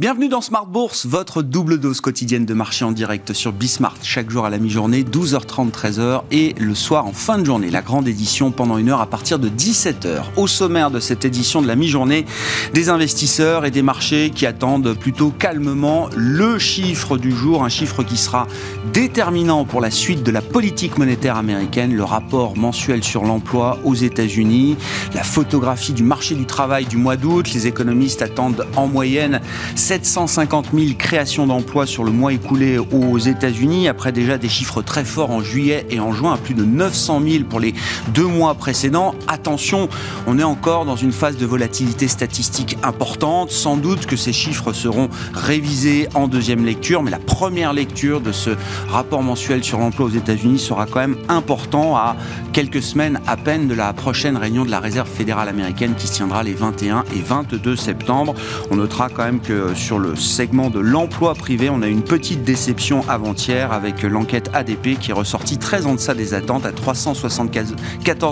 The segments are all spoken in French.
Bienvenue dans Smart Bourse, votre double dose quotidienne de marché en direct sur Bismart, chaque jour à la mi-journée, 12h30, 13h, et le soir en fin de journée, la grande édition pendant une heure à partir de 17h. Au sommaire de cette édition de la mi-journée, des investisseurs et des marchés qui attendent plutôt calmement le chiffre du jour, un chiffre qui sera déterminant pour la suite de la politique monétaire américaine, le rapport mensuel sur l'emploi aux États-Unis, la photographie du marché du travail du mois d'août, les économistes attendent en moyenne 750 000 créations d'emplois sur le mois écoulé aux États-Unis, après déjà des chiffres très forts en juillet et en juin, à plus de 900 000 pour les deux mois précédents. Attention, on est encore dans une phase de volatilité statistique importante. Sans doute que ces chiffres seront révisés en deuxième lecture, mais la première lecture de ce rapport mensuel sur l'emploi aux États-Unis sera quand même important à quelques semaines à peine de la prochaine réunion de la Réserve fédérale américaine qui se tiendra les 21 et 22 septembre. On notera quand même que sur le segment de l'emploi privé, on a une petite déception avant-hier avec l'enquête ADP qui est ressortie très en deçà des attentes à 374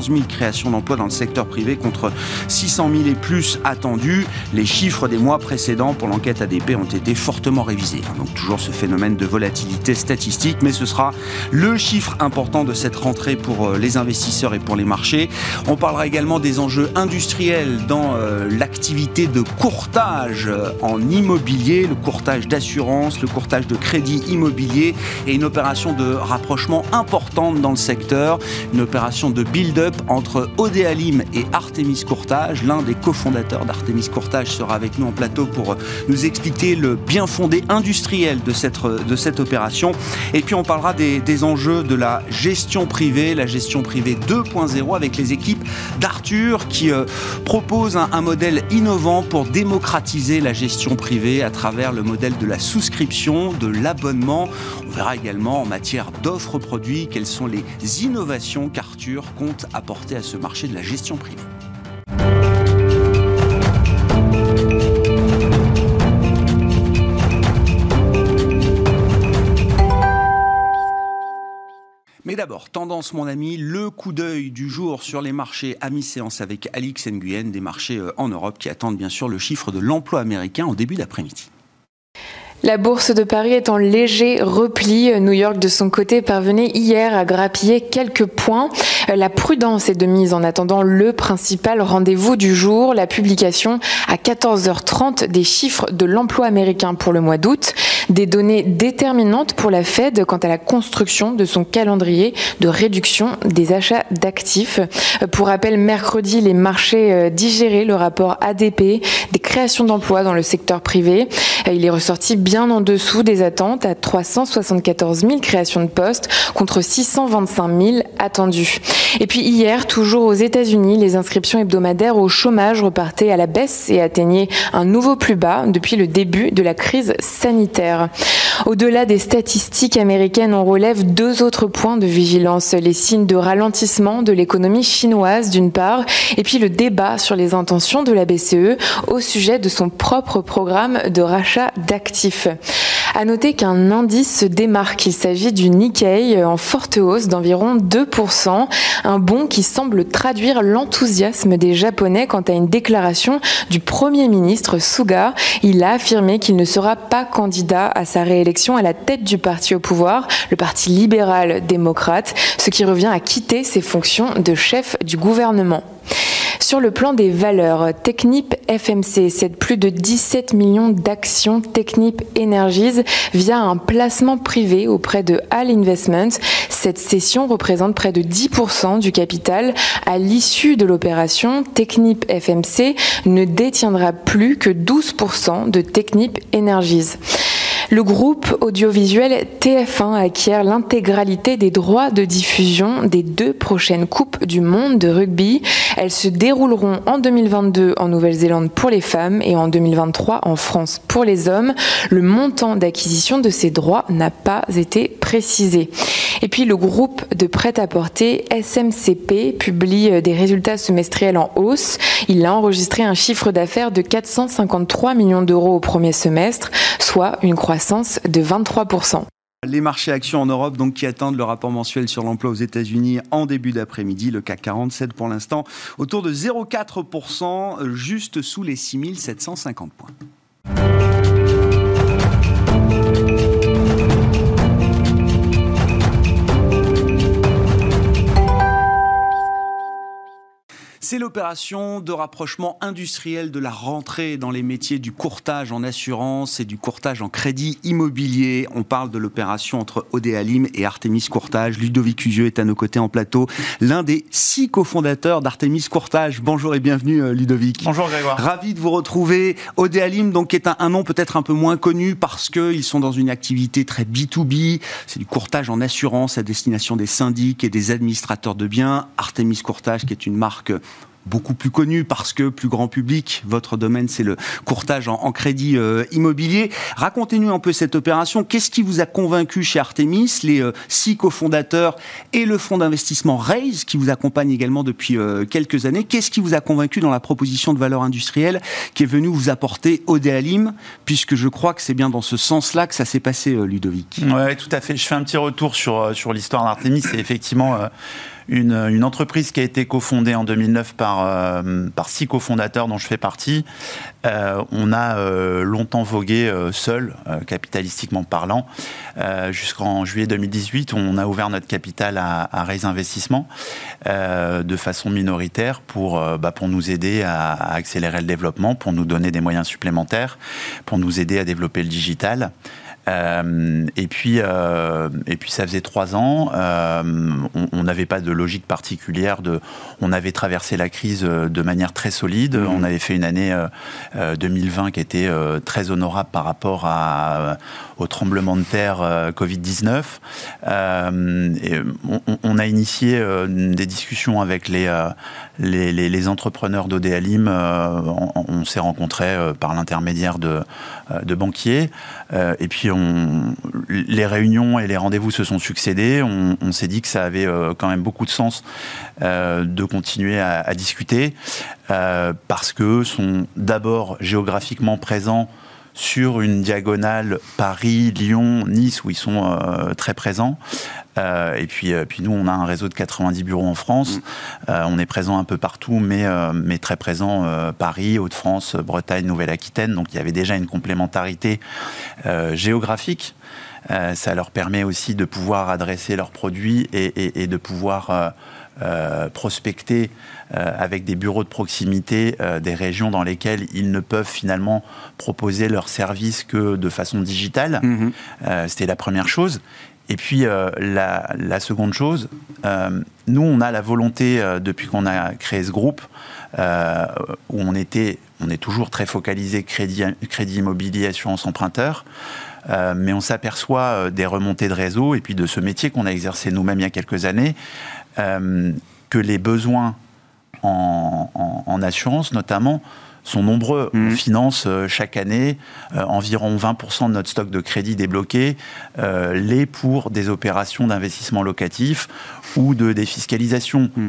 000 créations d'emplois dans le secteur privé contre 600 000 et plus attendus. Les chiffres des mois précédents pour l'enquête ADP ont été fortement révisés. Donc toujours ce phénomène de volatilité statistique, mais ce sera le chiffre important de cette rentrée pour euh, les investisseurs et pour les marchés. On parlera également des enjeux industriels dans euh, l'activité de courtage euh, en immobilier le courtage d'assurance, le courtage de crédit immobilier et une opération de rapprochement importante dans le secteur, une opération de build-up entre Odéalim et Artemis Courtage. L'un des cofondateurs d'Artemis Courtage sera avec nous en plateau pour nous expliquer le bien fondé industriel de cette, opération. Et puis on parlera des, enjeux de la gestion privée, la gestion privée 2.0 avec les équipes d'Arthur qui euh, proposent un, un modèle innovant pour démocratiser la gestion privée à travers le modèle de la souscription, de l'abonnement. On verra également en matière d'offres produits quelles sont les innovations qu'Arthur compte apporter à ce marché de la gestion privée. D'abord, tendance mon ami, le coup d'œil du jour sur les marchés à mi-séance avec Alix Nguyen, des marchés euh, en Europe qui attendent bien sûr le chiffre de l'emploi américain en début d'après-midi. La bourse de Paris est en léger repli. New York, de son côté, parvenait hier à grappiller quelques points. La prudence est de mise en attendant le principal rendez-vous du jour, la publication à 14h30 des chiffres de l'emploi américain pour le mois d'août, des données déterminantes pour la Fed quant à la construction de son calendrier de réduction des achats d'actifs. Pour rappel, mercredi, les marchés euh, digéraient le rapport ADP des créations d'emplois dans le secteur privé. Il est ressorti bien en dessous des attentes à 374 000 créations de postes contre 625 000 attendues. Et puis hier, toujours aux États-Unis, les inscriptions hebdomadaires au chômage repartaient à la baisse et atteignaient un nouveau plus bas depuis le début de la crise sanitaire. Au-delà des statistiques américaines, on relève deux autres points de vigilance. Les signes de ralentissement de l'économie chinoise d'une part, et puis le débat sur les intentions de la BCE au sujet de son propre programme de rachat d'actifs. À noter qu'un indice se démarque. Il s'agit du Nikkei en forte hausse d'environ 2%. Un bond qui semble traduire l'enthousiasme des Japonais quant à une déclaration du Premier ministre Suga. Il a affirmé qu'il ne sera pas candidat à sa réélection à la tête du parti au pouvoir, le Parti libéral démocrate, ce qui revient à quitter ses fonctions de chef du gouvernement. Sur le plan des valeurs, Technip FMC cède plus de 17 millions d'actions Technip Energies via un placement privé auprès de Hall Investments. Cette cession représente près de 10% du capital. À l'issue de l'opération, Technip FMC ne détiendra plus que 12% de Technip Energies. Le groupe audiovisuel TF1 acquiert l'intégralité des droits de diffusion des deux prochaines Coupes du Monde de rugby. Elles se dérouleront en 2022 en Nouvelle-Zélande pour les femmes et en 2023 en France pour les hommes. Le montant d'acquisition de ces droits n'a pas été précisé. Et puis le groupe de prêt-à-porter SMCP publie des résultats semestriels en hausse. Il a enregistré un chiffre d'affaires de 453 millions d'euros au premier semestre, soit une de 23%. Les marchés actions en Europe, donc, qui attendent le rapport mensuel sur l'emploi aux États-Unis en début d'après-midi. Le CAC 47 pour l'instant autour de 0,4%, juste sous les 6750 points. C'est l'opération de rapprochement industriel de la rentrée dans les métiers du courtage en assurance et du courtage en crédit immobilier. On parle de l'opération entre Odéalim et Artemis Courtage. Ludovic Usieux est à nos côtés en plateau, l'un des six cofondateurs d'Artemis Courtage. Bonjour et bienvenue euh, Ludovic. Bonjour Grégoire. Ravi de vous retrouver. Odéalim, donc, est un, un nom peut-être un peu moins connu parce qu'ils sont dans une activité très B2B. C'est du courtage en assurance à destination des syndics et des administrateurs de biens. Artemis Courtage, qui est une marque beaucoup plus connu parce que plus grand public. Votre domaine, c'est le courtage en, crédit euh, immobilier. Racontez-nous un peu cette opération. Qu'est-ce qui vous a convaincu chez Artemis, les euh, six cofondateurs et le fonds d'investissement Raise, qui vous accompagne également depuis euh, quelques années? Qu'est-ce qui vous a convaincu dans la proposition de valeur industrielle qui est venue vous apporter Odéalim, puisque je crois que c'est bien dans ce sens-là que ça s'est passé, Ludovic Oui, tout à fait. Je fais un petit retour sur, sur l'histoire d'Artemis. C'est effectivement une, entreprise qui a été cofondée en 2009 par, euh, par six cofondateurs dont je fais partie. Euh, on a euh, longtemps vogué euh, seul, capitalistiquement parlant. Jusqu'en juillet 2018, on a ouvert notre capital à, à de façon minoritaire pour, bah, pour nous aider à, accélérer le développement, pour nous donner des moyens supplémentaires, pour nous aider à développer le digital. Euh, et puis, euh, et puis ça faisait trois ans. Euh, on n'avait pas de logique particulière. De, on avait traversé la crise de manière très solide. Mmh. On avait fait une année 2020 qui était très honorable par rapport à, au tremblement de terre Covid-19. On, on, a initié des discussions avec les, les, les, les entrepreneurs d'Odéalim. on, on s'est rencontrés par l'intermédiaire de, de banquiers. et puis on les réunions et les rendez-vous se sont succédés. On, s'est dit que ça avait euh, quand même beaucoup de sens euh, de continuer à, à discuter euh, parce que sont d'abord géographiquement présents sur une diagonale Paris, Lyon, Nice, où ils sont euh, très présents. Euh, et puis, euh, puis nous, on a un réseau de 90 bureaux en France. Mmh. on est présent un peu partout, mais, mais très présent Paris, Hauts-de-France, Bretagne, Nouvelle-Aquitaine. Donc il y avait déjà une complémentarité géographique. ça leur permet aussi de pouvoir adresser leurs produits et, et, et de pouvoir euh, prospecter euh, avec des bureaux de proximité euh, des régions dans lesquelles ils ne peuvent finalement proposer leurs services que de façon digitale. Mmh. C'était la première chose. Et puis la, la, seconde chose, nous on a la volonté depuis qu'on a créé ce groupe où on était, on est toujours très focalisé crédit, crédit immobilier, assurance emprunteur. Euh, mais on s'aperçoit des remontées de réseau et puis de ce métier qu'on a exercé nous-mêmes il y a quelques années, euh, que les besoins en, en, en, assurance, notamment, sont nombreux. Mmh. On finance euh, chaque année euh, environ 20% de notre stock de crédit débloqué, euh, les pour des opérations d'investissement locatif ou de défiscalisation. Mmh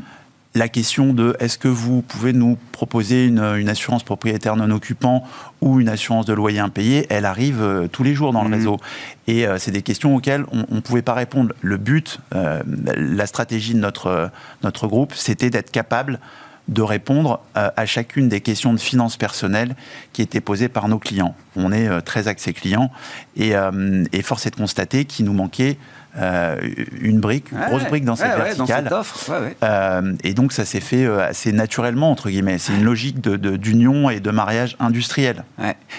la question de est-ce que vous pouvez nous proposer une, une, assurance propriétaire non occupant ou une assurance de loyer impayé, elle arrive euh, tous les jours dans mmh. le réseau. Et euh, c'est des questions auxquelles on ne pouvait pas répondre. Le but, euh, la stratégie de notre, notre groupe, c'était d'être capable de répondre euh, à chacune des questions de finances personnelles qui étaient posées par nos clients. On est euh, très axé client et, euh, et force est de constater qu'il nous manquait euh, une brique, une grosse brique dans cette ouais, verticale. Dans cette offre. Euh, et donc ça s'est fait euh, assez naturellement, entre guillemets. C'est une logique d'union de, et de mariage industriel.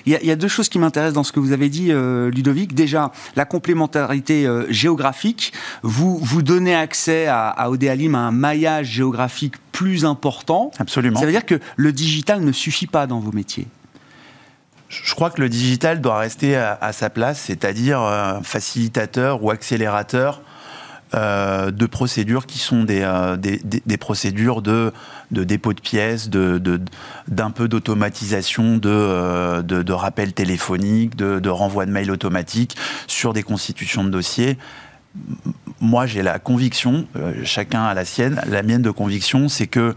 Il y, a, il, y a, deux choses qui m'intéressent dans ce que vous avez dit, Ludovic. Déjà, la complémentarité géographique. Vous, vous donnez accès à, à Odéalim à un maillage géographique plus important. Absolument. Ça veut dire que le digital ne suffit pas dans vos métiers crois que le digital doit rester à, sa place, c'est-à-dire un facilitateur ou accélérateur euh, de procédures qui sont des, euh, des, des, procédures de, de dépôt de pièces, de, de, d'un peu d'automatisation, de, euh, de, de rappel téléphonique, de, de renvoi de mail automatique sur des constitutions de dossiers. Moi, j'ai la conviction, euh, chacun a la sienne, la mienne de conviction, c'est que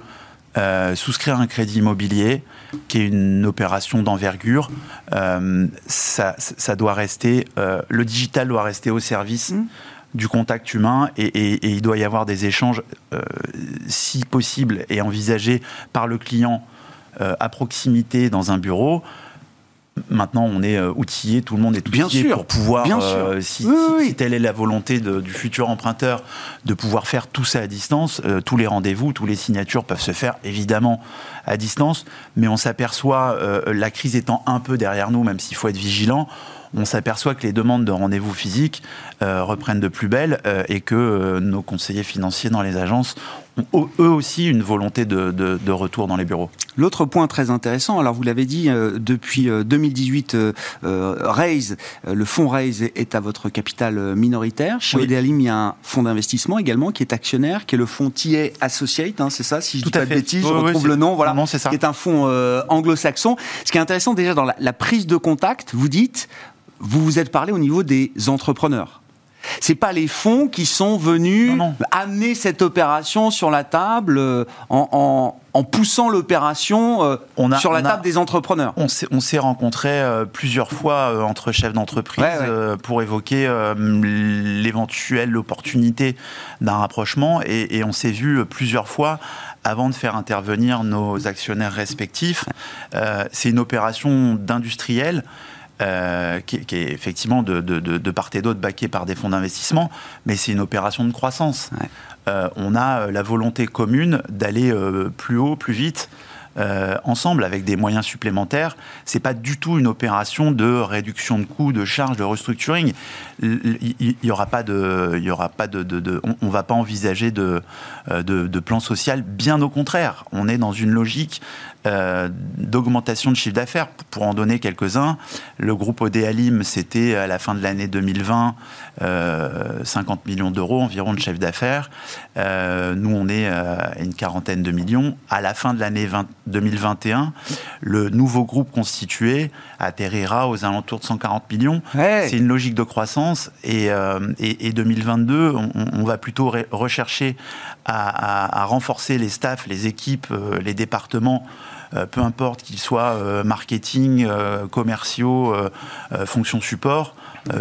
euh, souscrire un crédit immobilier, qui est une opération d'envergure, euh, ça, ça, doit rester, euh, le digital doit rester au service mmh. du contact humain et, et, et, il doit y avoir des échanges, euh, si possible et envisagés par le client euh, à proximité dans un bureau Maintenant, on est outillé, tout le monde est outillé bien sûr, pour pouvoir, bien sûr. Si, si, telle est la volonté de, du futur emprunteur, de pouvoir faire tout ça à distance, tous les rendez-vous, tous les signatures peuvent se faire évidemment à distance, mais on s'aperçoit, la crise étant un peu derrière nous, même s'il faut être vigilant, on s'aperçoit que les demandes de rendez-vous physiques euh, reprennent de plus belle euh, et que euh, nos conseillers financiers dans les agences ont eux aussi une volonté de, retour dans les bureaux. L'autre point très intéressant, alors vous l'avez dit, depuis 2018, Raise, le fonds Raise est à votre capital minoritaire. Chez oui. il y a un fonds d'investissement également qui est actionnaire, qui est le fonds TA Associate, hein, c'est ça Si je ne dis pas de bêtises, je retrouve le nom, voilà, ça. qui est un fonds anglo-saxon. Ce qui est intéressant déjà dans la prise de contact, vous dites, vous vous êtes parlé au niveau des entrepreneurs. C'est pas les fonds qui sont venus amener cette opération sur la table euh, en, poussant l'opération euh, sur la table des entrepreneurs. On s'est rencontrés euh, plusieurs fois entre chefs d'entreprise pour évoquer l'éventuelle opportunité d'un rapprochement et, on s'est vu plusieurs fois avant de faire intervenir nos actionnaires respectifs. C'est une opération d'industriel euh, qui, est effectivement de, part et d'autre baquée par des fonds d'investissement, mais c'est une opération de croissance. Euh, on a euh, la volonté commune d'aller plus haut, plus vite. Ensemble avec des moyens supplémentaires. C'est pas du tout une opération de réduction de coûts, de charges, de restructuring. Il n'y aura pas de, y aura pas de, on, ne va pas envisager de, de, plan social. Bien au contraire, on est dans une logique euh, d'augmentation de chiffre d'affaires. Pour en donner quelques-uns, le groupe Odéalim, c'était à la fin de l'année 2020 50 euh, millions d'euros environ de chiffre d'affaires. Euh, nous, on est à une quarantaine de millions. À la fin de l'année 2021, le nouveau groupe constitué atterrira aux alentours de 140 millions. C'est une logique de croissance et, et, 2022, on, va plutôt rechercher à, à, renforcer les staffs, les équipes, les départements euh, peu importe qu'ils soient euh, marketing, euh, commerciaux, fonction support.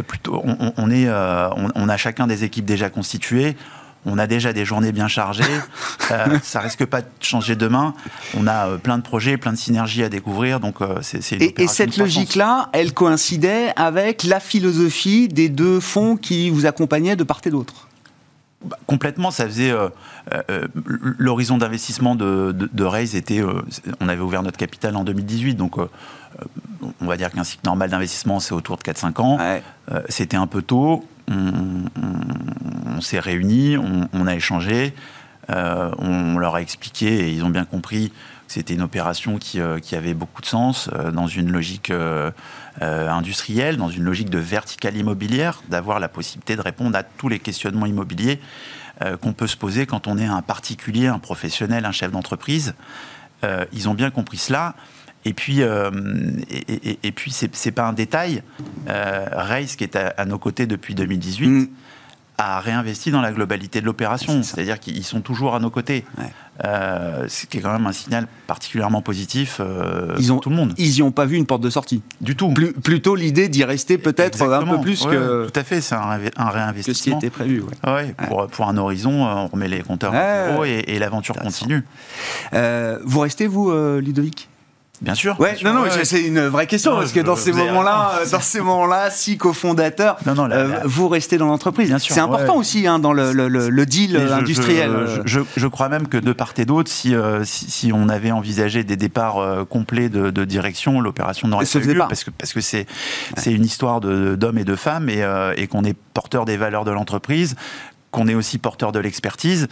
plutôt, on, est, on, a chacun des équipes déjà constituées on a déjà des journées bien chargées, euh, ça risque pas de changer demain. On a plein de projets, plein de synergies à découvrir, donc c'est et, et, cette logique-là, elle coïncidait avec la philosophie des deux fonds qui vous accompagnaient de part et d'autre? Bah, complètement, ça faisait euh, euh, l'horizon d'investissement de, de, Raise était, euh, on avait ouvert notre capital en 2018, donc on va dire qu'un cycle normal d'investissement c'est autour de 4-5 ans. C'était un peu tôt, on, s'est réunis, on, a échangé, on leur a expliqué et ils ont bien compris c'était une opération qui, euh, avait beaucoup de sens euh, dans une logique euh, industrielle, dans une logique de verticale immobilière, d'avoir la possibilité de répondre à tous les questionnements immobiliers qu'on peut se poser quand on est un particulier, un professionnel, un chef d'entreprise. ils ont bien compris cela. Et puis, et, et, puis c'est pas un détail. Reis, qui est à, nos côtés depuis 2018, a réinvesti dans la globalité de l'opération. C'est-à-dire qu'ils sont toujours à nos côtés. Euh, ce qui est quand même un signal particulièrement positif euh, ils ont, tout le monde. Ils n'y ont pas vu une porte de sortie. Du tout. plutôt l'idée d'y rester peut-être un peu plus que. Tout à fait, c'est un, réinvestissement. Que ce qui était prévu. Ouais. Pour, pour, un horizon, on remet les compteurs à zéro et, l'aventure continue. Euh, vous restez, vous, Ludovic? Bien sûr. Ouais, non, non, c'est une vraie question parce que dans ces moments-là, dans ces moments-là, si cofondateur, euh, vous restez dans l'entreprise. C'est important aussi hein, dans le, le, le deal industriel. Je, je, crois même que de part et d'autre, si, euh, si, si, on avait envisagé des départs euh, complets de, de, direction, l'opération n'aurait pas eu parce que parce que c'est c'est une histoire d'hommes et de femmes et, et qu'on est porteur des valeurs de l'entreprise qu'on est aussi porteur de l'expertise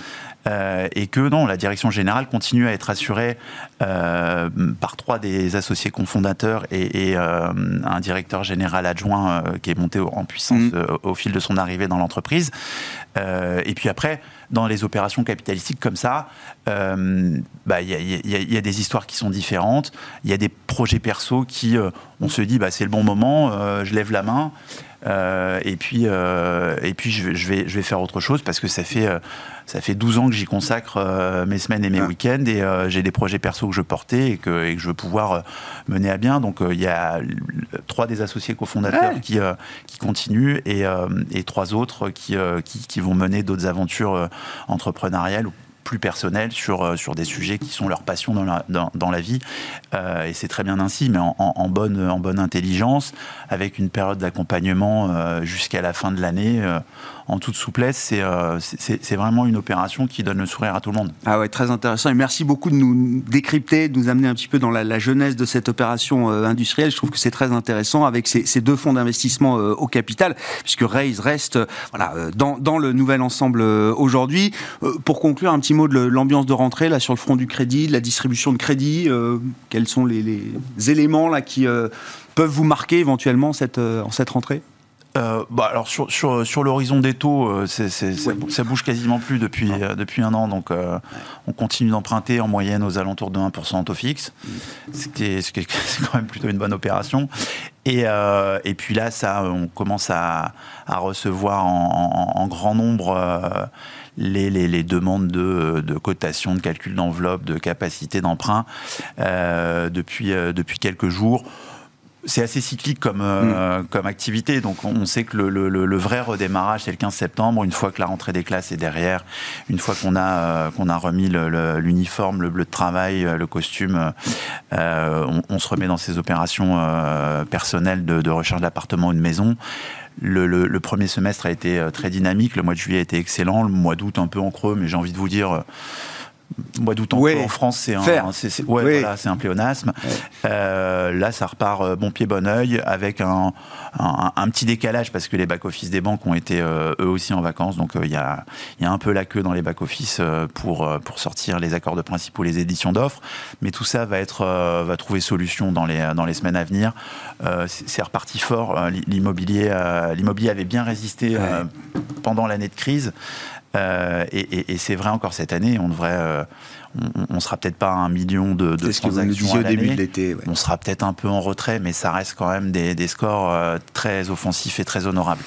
euh, et que non, la direction générale continue à être assurée euh, par trois des associés cofondateurs et, et euh, un directeur général adjoint qui est monté en puissance mm. au fil de son arrivée dans l'entreprise. et puis après, dans les opérations capitalistiques comme ça, il bah, y, a, y, a des histoires qui sont différentes. Il y a des projets perso qui, on se dit, bah, c'est le bon moment, je lève la main. Euh, et puis, euh, et puis je, vais, je, vais, faire autre chose parce que ça fait, euh, ça fait 12 ans que j'y consacre mes semaines et mes ah. week-ends et j'ai des projets perso que je portais et que, et que je veux pouvoir mener à bien. Donc il y a trois des associés cofondateurs qui, qui continuent et, et trois autres qui, qui, qui vont mener d'autres aventures entrepreneuriales plus personnels sur, sur des sujets qui sont leur passion dans la, dans, la vie. et c'est très bien ainsi, mais en, bonne, en bonne intelligence, avec une période d'accompagnement jusqu'à la fin de l'année en toute souplesse. C'est vraiment une opération qui donne le sourire à tout le monde. Ah ouais, très intéressant. Et merci beaucoup de nous décrypter, de nous amener un petit peu dans la, jeunesse de cette opération industrielle. Je trouve que c'est très intéressant avec ces, deux fonds d'investissement au capital, puisque Raise reste voilà, dans, dans le nouvel ensemble aujourd'hui. pour conclure, un petit mot de l'ambiance de rentrée là sur le front du crédit, de la distribution de crédit. quels sont les, les éléments là qui peuvent vous marquer éventuellement cette, en cette rentrée? Euh, bah alors sur, sur, sur l'horizon des taux, euh, c'est, ça bouge quasiment plus depuis, euh, depuis un an, donc on continue d'emprunter en moyenne aux alentours de 1% en taux fixe, mm. ce qui, est, ce qui est quand même plutôt une bonne opération. Et, et puis là, ça, on commence à, à recevoir en, en, grand nombre les, les, les, demandes de, de, cotation, de calcul d'enveloppe, de capacité d'emprunt depuis, depuis quelques jours c'est assez cyclique comme, euh, mm. comme activité. Donc on sait que le, le, le vrai redémarrage, c'est le 15 septembre, une fois que la rentrée des classes est derrière, une fois qu'on a, euh, qu'on a remis l'uniforme, le, bleu de travail, euh, le costume, euh, on, on, se remet dans ces opérations personnelles de, de recherche d'appartement ou de maison. Le, le, le, premier semestre a été très dynamique, le mois de juillet a été excellent, le mois d'août un peu en creux, mais j'ai envie de vous dire mois d'août en France, c'est un, c'est, ouais, voilà, un pléonasme. Euh, là, ça repart euh, bon pied, bon oeil, avec un, un, petit décalage parce que les back-office des banques ont été euh, eux aussi en vacances. Donc il y, a, y, a, un peu la queue dans les back-office pour, pour sortir les accords de principe ou les éditions d'offres. Mais tout ça va, être, va trouver solution dans les, dans les semaines à venir. c'est reparti fort. L'immobilier, l'immobilier avait bien résisté pendant l'année de crise. Euh, et, c'est vrai encore cette année, on devrait, euh, on, sera peut-être pas à un million de, de transactions au début de l'été. On sera peut-être un peu en retrait, mais ça reste quand même des, scores euh, très offensifs et très honorables.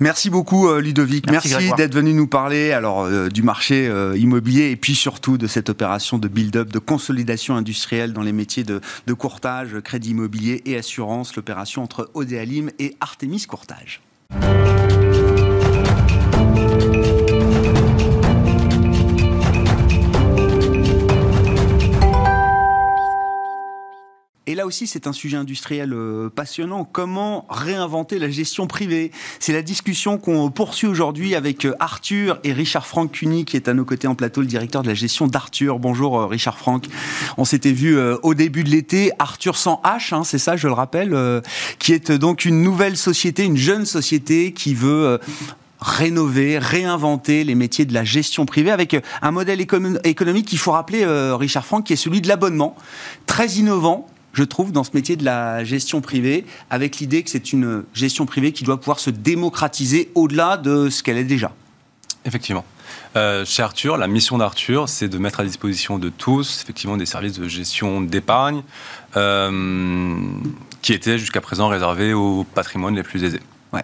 Merci beaucoup Ludovic. Merci, d'être venu nous parler alors du marché immobilier et puis surtout de cette opération de build-up, de consolidation industrielle dans les métiers de, de courtage, crédit immobilier et assurance, l'opération entre Odéalim et Artemis Courtage. Et là aussi, c'est un sujet industriel euh, passionnant. Comment réinventer la gestion privée? C'est la discussion qu'on poursuit aujourd'hui avec euh, Arthur et Richard Franck Cuny, qui est à nos côtés en plateau, le directeur de la gestion d'Arthur. Bonjour euh, Richard Franck. On s'était vu au début de l'été. Arthur sans H, hein, c'est ça, je le rappelle, qui est donc une nouvelle société, une jeune société qui veut rénover, réinventer les métiers de la gestion privée avec un modèle économique qu'il faut rappeler, Richard Franck, qui est celui de l'abonnement, très innovant, je trouve, dans ce métier de la gestion privée, avec l'idée que c'est une gestion privée qui doit pouvoir se démocratiser au-delà de ce qu'elle est déjà. Effectivement. Euh, chez Arthur, la mission d'Arthur, c'est de mettre à disposition de tous, effectivement, des services de gestion d'épargne euh, qui étaient jusqu'à présent réservés aux patrimoines les plus aisés. Ouais.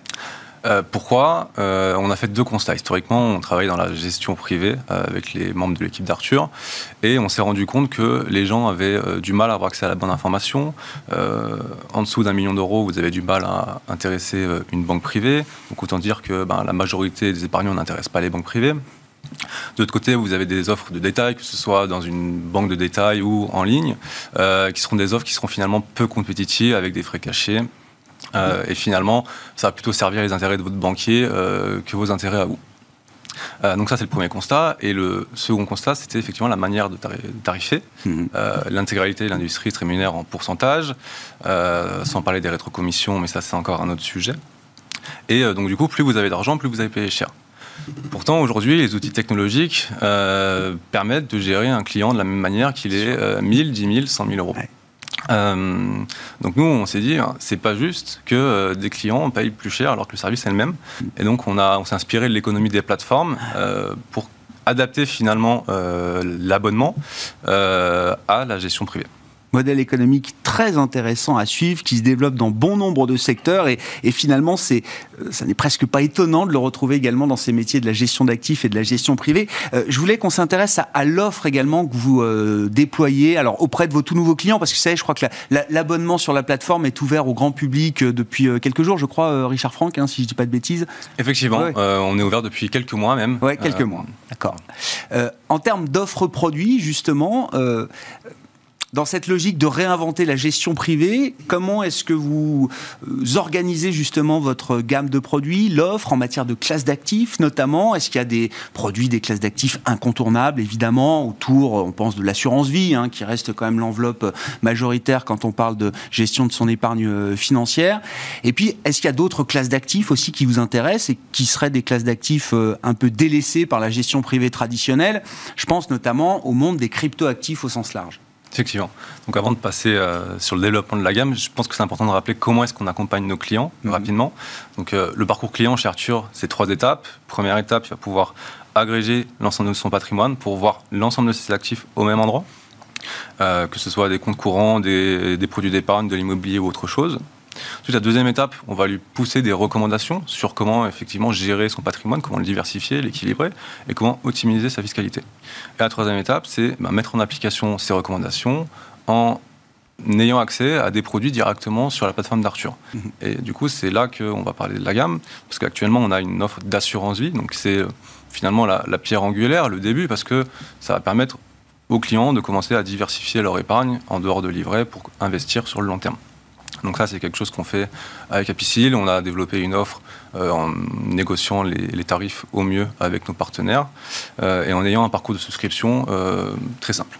Euh, pourquoi euh, On a fait deux constats. Historiquement, on travaille dans la gestion privée euh, avec les membres de l'équipe d'Arthur et on s'est rendu compte que les gens avaient du mal à avoir accès à la bonne information. en dessous d'un million d'euros, vous avez du mal à intéresser une banque privée. Donc autant dire que ben, la majorité des épargnants n'intéressent pas les banques privées. De l'autre côté, vous avez des offres de détail, que ce soit dans une banque de détail ou en ligne, qui seront des offres qui seront finalement peu compétitives avec des frais cachés euh, et finalement, ça va plutôt servir les intérêts de votre banquier euh, que vos intérêts à vous. Euh, donc ça, c'est le premier constat. Et le second constat, c'était effectivement la manière de tarifer. Mhm. L'intégralité de l'industrie se rémunère en pourcentage, sans parler des rétrocommissions, mais ça, c'est encore un autre sujet. Et donc, du coup, plus vous avez d'argent, plus vous avez payé cher. Pourtant, aujourd'hui, les outils technologiques permettent de gérer un client de la même manière qu'il est 1000, 10 000, 100 000 euros. Euh, donc nous, on s'est dit, hein, c'est pas juste que euh, des clients payent plus cher alors que le service est le même. Et donc on, a, on s'est inspiré de l'économie des plateformes euh, pour adapter finalement l'abonnement à la gestion privée. modèle économique très intéressant à suivre, qui se développe dans bon nombre de secteurs et, finalement, c'est, euh, ça n'est presque pas étonnant de le retrouver également dans ces métiers de la gestion d'actifs et de la gestion privée. Euh, je voulais qu'on s'intéresse à, l'offre également que vous euh, déployez alors auprès de vos tout nouveaux clients, parce que vous savez, je crois que l'abonnement sur la plateforme est ouvert au grand public depuis quelques jours, je crois, Richard Franck, hein, si je ne dis pas de bêtises. Effectivement, on est ouvert depuis quelques mois même. Oui, quelques mois, d'accord. en termes d'offres produits, justement, dans cette logique de réinventer la gestion privée, comment est-ce que vous euh, organisez justement votre gamme de produits, l'offre en matière de classes d'actifs notamment? Est-ce qu'il y a des produits, des classes d'actifs incontournables, évidemment, autour, on pense de l'assurance vie, hein, qui reste quand même l'enveloppe majoritaire quand on parle de gestion de son épargne euh, financière? Et puis, est-ce qu'il y a d'autres classes d'actifs aussi qui vous intéressent et qui seraient des classes d'actifs euh, un peu délaissées par la gestion privée traditionnelle? Je pense notamment au monde des crypto-actifs au sens large. Effectivement. Donc avant de passer euh, sur le développement de la gamme, je pense que c'est important de rappeler comment est-ce qu'on accompagne nos clients mhm. rapidement. Donc euh, le parcours client chez Arthur, c'est trois étapes. Première étape, il va pouvoir agréger l'ensemble de son patrimoine pour voir l'ensemble de ses actifs au même endroit. Euh, que ce soit des comptes courants, des, des produits d'épargne, de l'immobilier ou autre chose. Ensuite, la deuxième étape, on va lui pousser des recommandations sur comment effectivement gérer son patrimoine, comment le diversifier, l'équilibrer et comment optimiser sa fiscalité. Et la troisième étape, c'est bah, mettre en application ces recommandations en ayant accès à des produits directement sur la plateforme d'Arthur. Mhm. Et du coup, c'est là qu'on va parler de la gamme, parce qu'actuellement, on a une offre d'assurance vie, donc c'est euh, finalement la, la, pierre angulaire, le début, parce que ça va permettre aux clients de commencer à diversifier leur épargne en dehors de livret pour investir sur le long terme. Donc ça, c'est quelque chose qu'on fait avec Apicil. On a développé une offre euh, en négociant les, tarifs au mieux avec nos partenaires euh, et en ayant un parcours de souscription euh, très simple.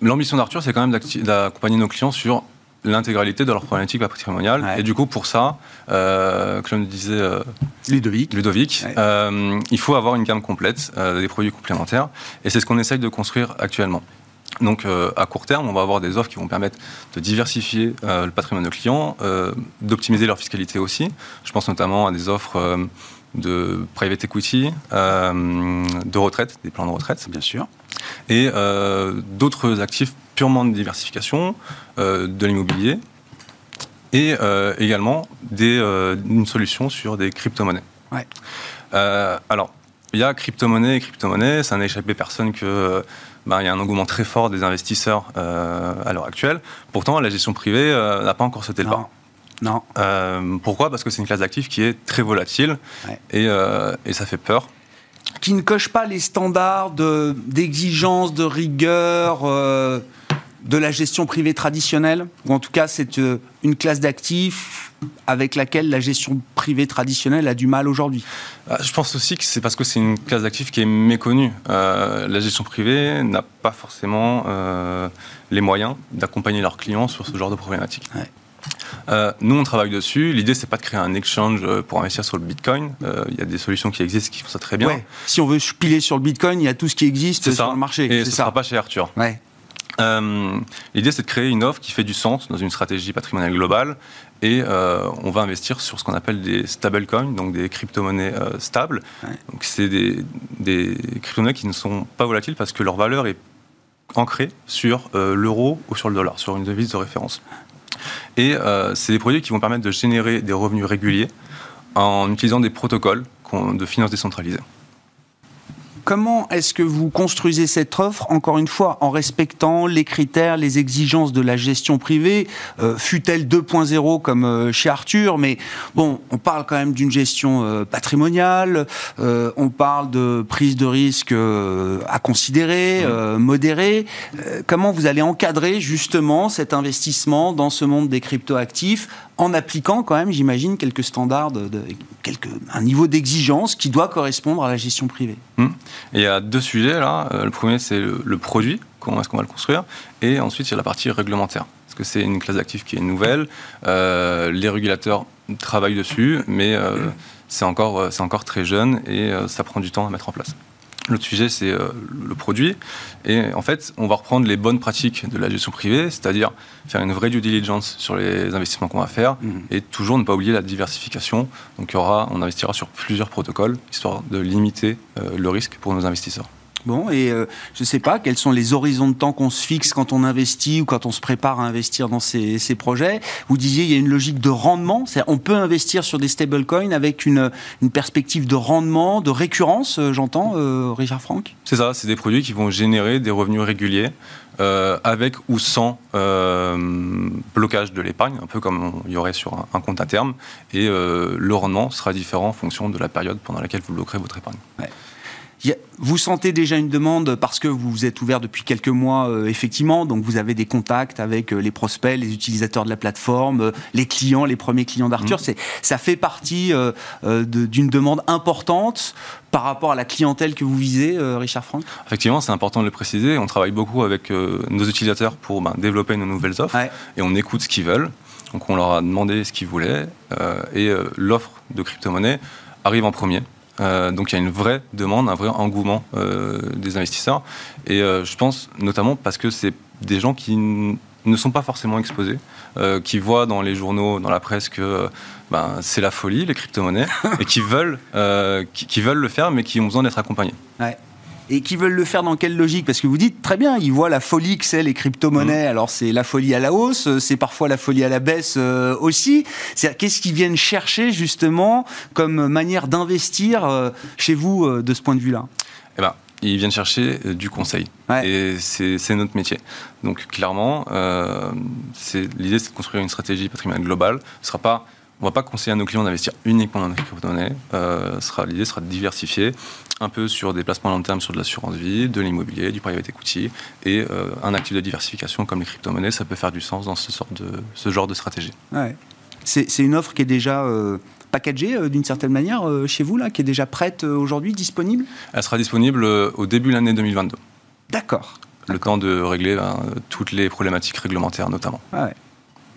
L'ambition d'Arthur, c'est quand même d'accompagner nos clients sur l'intégralité de leur problématique patrimoniale. Et du coup, pour ça, comme disait Ludovic, Ludovic il faut avoir une gamme complète, des produits complémentaires. Et c'est ce qu'on essaye de construire actuellement. Donc euh, à court terme, on va avoir des offres qui vont permettre de diversifier euh, le patrimoine de clients, euh, d'optimiser leur fiscalité aussi. Je pense notamment à des offres de private equity, de retraite, des plans de retraite. Bien sûr. Et d'autres actifs purement de diversification, de l'immobilier, et également des, une solution sur des crypto-monnaies. Ouais. alors, il y a crypto-monnaie et crypto-monnaie, ça n'a échappé personne que bah, il y a un engouement très fort des investisseurs euh, à l'heure actuelle. Pourtant, la gestion privée euh, n'a pas encore sauté le pas. Non. Euh, pourquoi? Parce que c'est une classe d'actifs qui est très volatile et, et, ça fait peur. Qui ne coche pas les standards d'exigence, de, rigueur de la gestion privée traditionnelle, ou en tout cas c'est euh, une classe d'actifs avec laquelle la gestion privée traditionnelle a du mal aujourd'hui ah, Je pense aussi que c'est parce que c'est une classe d'actifs qui est méconnue. Euh, la gestion privée n'a pas forcément euh, les moyens d'accompagner leurs clients sur ce genre de problématiques. nous, on travaille dessus. L'idée, c'est pas de créer un exchange pour investir sur le Bitcoin. Il y a des solutions qui existent qui font ça très bien. Si on veut piler sur le Bitcoin, il y a tout ce qui existe sur le marché. Et ce ne sera pas chez Arthur. Ouais. Euh, l'idée, c'est de créer une offre qui fait du sens dans une stratégie patrimoniale globale et euh, on va investir sur ce qu'on appelle des stablecoins, donc des crypto-monnaies euh, stables. Donc, c'est des, des crypto-monnaies qui ne sont pas volatiles parce que leur valeur est ancrée sur l'euro ou sur le dollar, sur une devise de référence. Et c'est des produits qui vont permettre de générer des revenus réguliers en utilisant des protocoles de finances décentralisées. Comment est-ce que vous construisez cette offre, encore une fois, en respectant les critères, les exigences de la gestion privée euh, Fut-elle 2.0 comme euh, chez Arthur Mais bon, on parle quand même d'une gestion euh, patrimoniale, on parle de prise de risque à considérer, modérée. comment vous allez encadrer justement cet investissement dans ce monde des cryptoactifs en appliquant quand même, j'imagine, quelques standards, quelques, un niveau d'exigence qui doit correspondre à la gestion privée. Hmm. il y a deux sujets là. Euh, le premier, c'est le, produit, comment est-ce qu'on va le construire, et ensuite il y a la partie réglementaire. Parce que c'est une classe d'actifs qui est nouvelle, euh, les régulateurs travaillent dessus, mais euh, c'est encore, encore très jeune et ça prend du temps à mettre en place. L'autre sujet, c'est euh, le produit. Et en fait, on va reprendre les bonnes pratiques de la gestion privée, c'est-à-dire faire une vraie due diligence sur les investissements qu'on va faire mhm. et toujours ne pas oublier la diversification. Donc, il y aura, on investira sur plusieurs protocoles, histoire de limiter euh, le risque pour nos investisseurs. Bon, et euh, je ne sais pas quels sont les horizons de temps qu'on se fixe quand on investit ou quand on se prépare à investir dans ces, projets. Vous disiez il y a une logique de rendement, on peut investir sur des stablecoins avec une, une perspective de rendement, de récurrence, euh, j'entends, euh, Richard Franck? C'est ça, c'est des produits qui vont générer des revenus réguliers. avec ou sans blocage de l'épargne, un peu comme il y aurait sur un, compte à terme. Et le rendement sera différent en fonction de la période pendant laquelle vous bloquerez votre épargne. Vous sentez déjà une demande parce que vous êtes ouvert depuis quelques mois, euh, effectivement, donc vous avez des contacts avec euh, les prospects, les utilisateurs de la plateforme, euh, les clients, les premiers clients d'Arthur. Mmh. Ça fait partie d'une demande importante par rapport à la clientèle que vous visez, Richard Franck? Effectivement, c'est important de le préciser. On travaille beaucoup avec nos utilisateurs pour ben, développer nos nouvelles offres et on écoute ce qu'ils veulent. Donc on leur a demandé ce qu'ils voulaient et l'offre de crypto-monnaie arrive en premier. Euh, donc il y a une vraie demande, un vrai engouement euh, des investisseurs. Et euh, je pense notamment parce que c'est des gens qui ne sont pas forcément exposés, qui voient dans les journaux, dans la presse que ben, c'est la folie, les crypto-monnaies, et qui veulent, qui, veulent le faire, mais qui ont besoin d'être accompagnés. Ouais et qui veulent le faire dans quelle logique? Parce que vous dites très bien, ils voient la folie que c'est les crypto-monnaies. Mm. Alors c'est la folie à la hausse, c'est parfois la folie à la baisse euh, aussi. C'est qu'est-ce qu'ils viennent chercher justement comme manière d'investir euh, chez vous euh, de ce point de vue-là? Eh ben, ils viennent chercher du conseil. Et c'est notre métier. Donc clairement, l'idée c'est de construire une stratégie patrimoniale globale. Ce sera pas on ne va pas conseiller à nos clients d'investir uniquement dans les crypto-monnaies. Euh, L'idée sera de diversifier un peu sur des placements à long terme sur de l'assurance vie, de l'immobilier, du private equity et euh, un actif de diversification comme les crypto-monnaies. Ça peut faire du sens dans ce, de, ce genre de stratégie. Ouais. C'est une offre qui est déjà euh, packagée euh, d'une certaine manière chez vous, là, qui est déjà prête aujourd'hui, disponible? Elle sera disponible au début de l'année 2022. D'accord. Le temps de régler ben, toutes les problématiques réglementaires notamment. Ouais.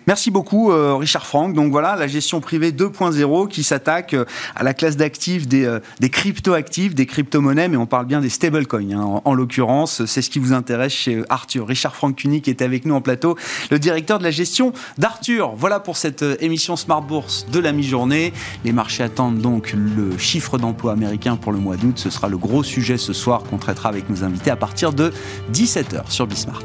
Merci beaucoup, euh, Richard Franck. Donc voilà, la gestion privée 2.0 qui s'attaque euh, à la classe d'actifs des, euh, des crypto-actifs, des crypto-monnaies, mais on parle bien des stablecoins hein, en, l'occurrence. C'est ce qui vous intéresse chez Arthur. Richard Franck Cuny qui est avec nous en plateau, le directeur de la gestion d'Arthur. Voilà pour cette émission Smart Bourse de la mi-journée. Les marchés attendent donc le chiffre d'emploi américain pour le mois d'août. Ce sera le gros sujet ce soir qu'on traitera avec nos invités à partir de 17h sur Bismart.